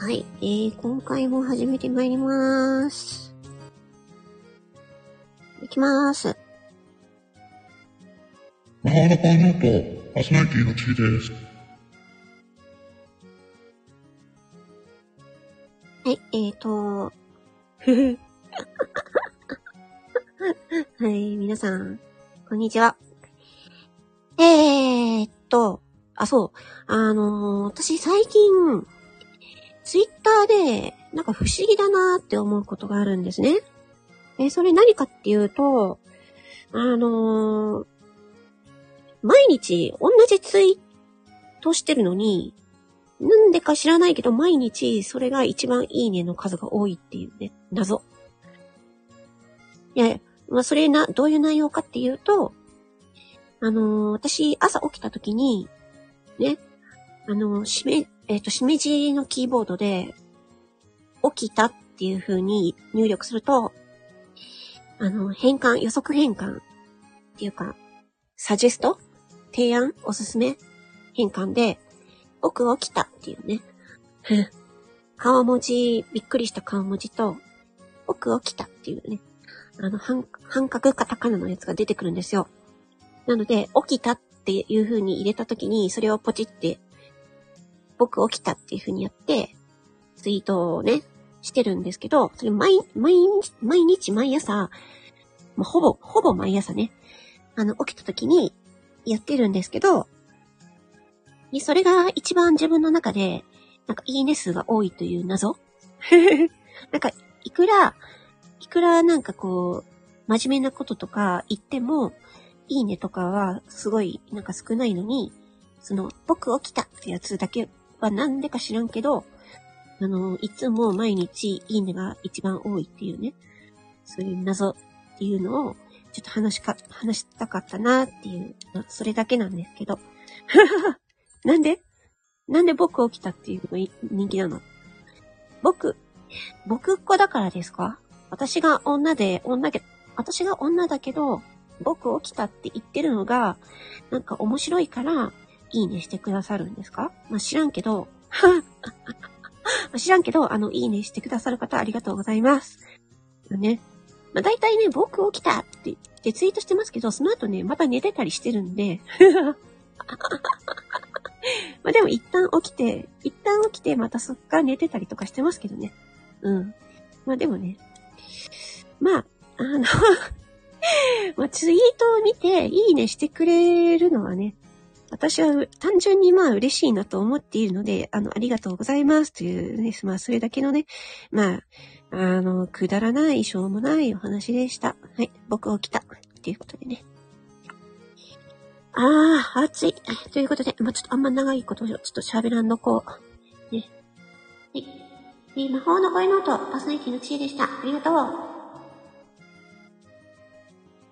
はい、えー、今回も始めてまいりまーす。いきまーす。魔法のパンルート、パーソナリティのちです。はい、えーと。はい、皆さん、こんにちは。えーっと、あ、そう。あのー、私最近、ツイッターで、なんか不思議だなーって思うことがあるんですね。え、それ何かっていうと、あのー、毎日同じツイートしてるのに、なんでか知らないけど、毎日それが一番いいねの数が多いっていうね、謎。いや、まあ、それな、どういう内容かっていうと、あのー、私、朝起きた時に、ね、あのー、しめ、えっ、ー、と、しめじのキーボードで、起きたっていう風に入力すると、あの、変換、予測変換っていうか、サジェスト提案おすすめ変換で、僕起きたっていうね。顔文字、びっくりした顔文字と、僕起きたっていうね。あの、半、半角カタカナのやつが出てくるんですよ。なので、起きたっていう風に入れた時に、それをポチって、僕起きたっていう風にやって、ツイートをね、してるんですけど、それ毎、毎日、毎日毎朝、もうほぼ、ほぼ毎朝ね、あの、起きた時にやってるんですけど、でそれが一番自分の中で、なんかいいね数が多いという謎。なんか、いくら、いくらなんかこう、真面目なこととか言っても、いいねとかはすごいなんか少ないのに、その、僕起きたってやつだけはなんでか知らんけど、あの、いつも毎日いいねが一番多いっていうね、そういう謎っていうのを、ちょっと話しか、話したかったなっていう、それだけなんですけど。なんで？なんで僕起きたっていうのが人気なの？僕、僕っ子だからですか？私が女で、女で、私が女だけど、僕起きたって言ってるのが、なんか面白いから、いいねしてくださるんですか？まあ、知らんけど、知らんけど、あの、いいねしてくださる方ありがとうございます。ね。まあ、大体ね、僕起きたって言ってツイートしてますけど、その後ね、また寝てたりしてるんで まあでも一旦起きて、一旦起きてまたそっから寝てたりとかしてますけどね。うん。まあでもね、まあ、あの ま、ツイートを見ていいねしてくれるのはね、私は単純にまあ嬉しいなと思っているので、あの、ありがとうございますというね、まあそれだけのね、まあ、あの、くだらない、しょうもないお話でした。はい、僕起きた。ということでね。ああ、暑い。ということで、まあ、ちょっとあんま長いことをちょっと喋らんのこう。ね。はい。魔法の声の音、パーソナリティの知恵でした。ありがとう。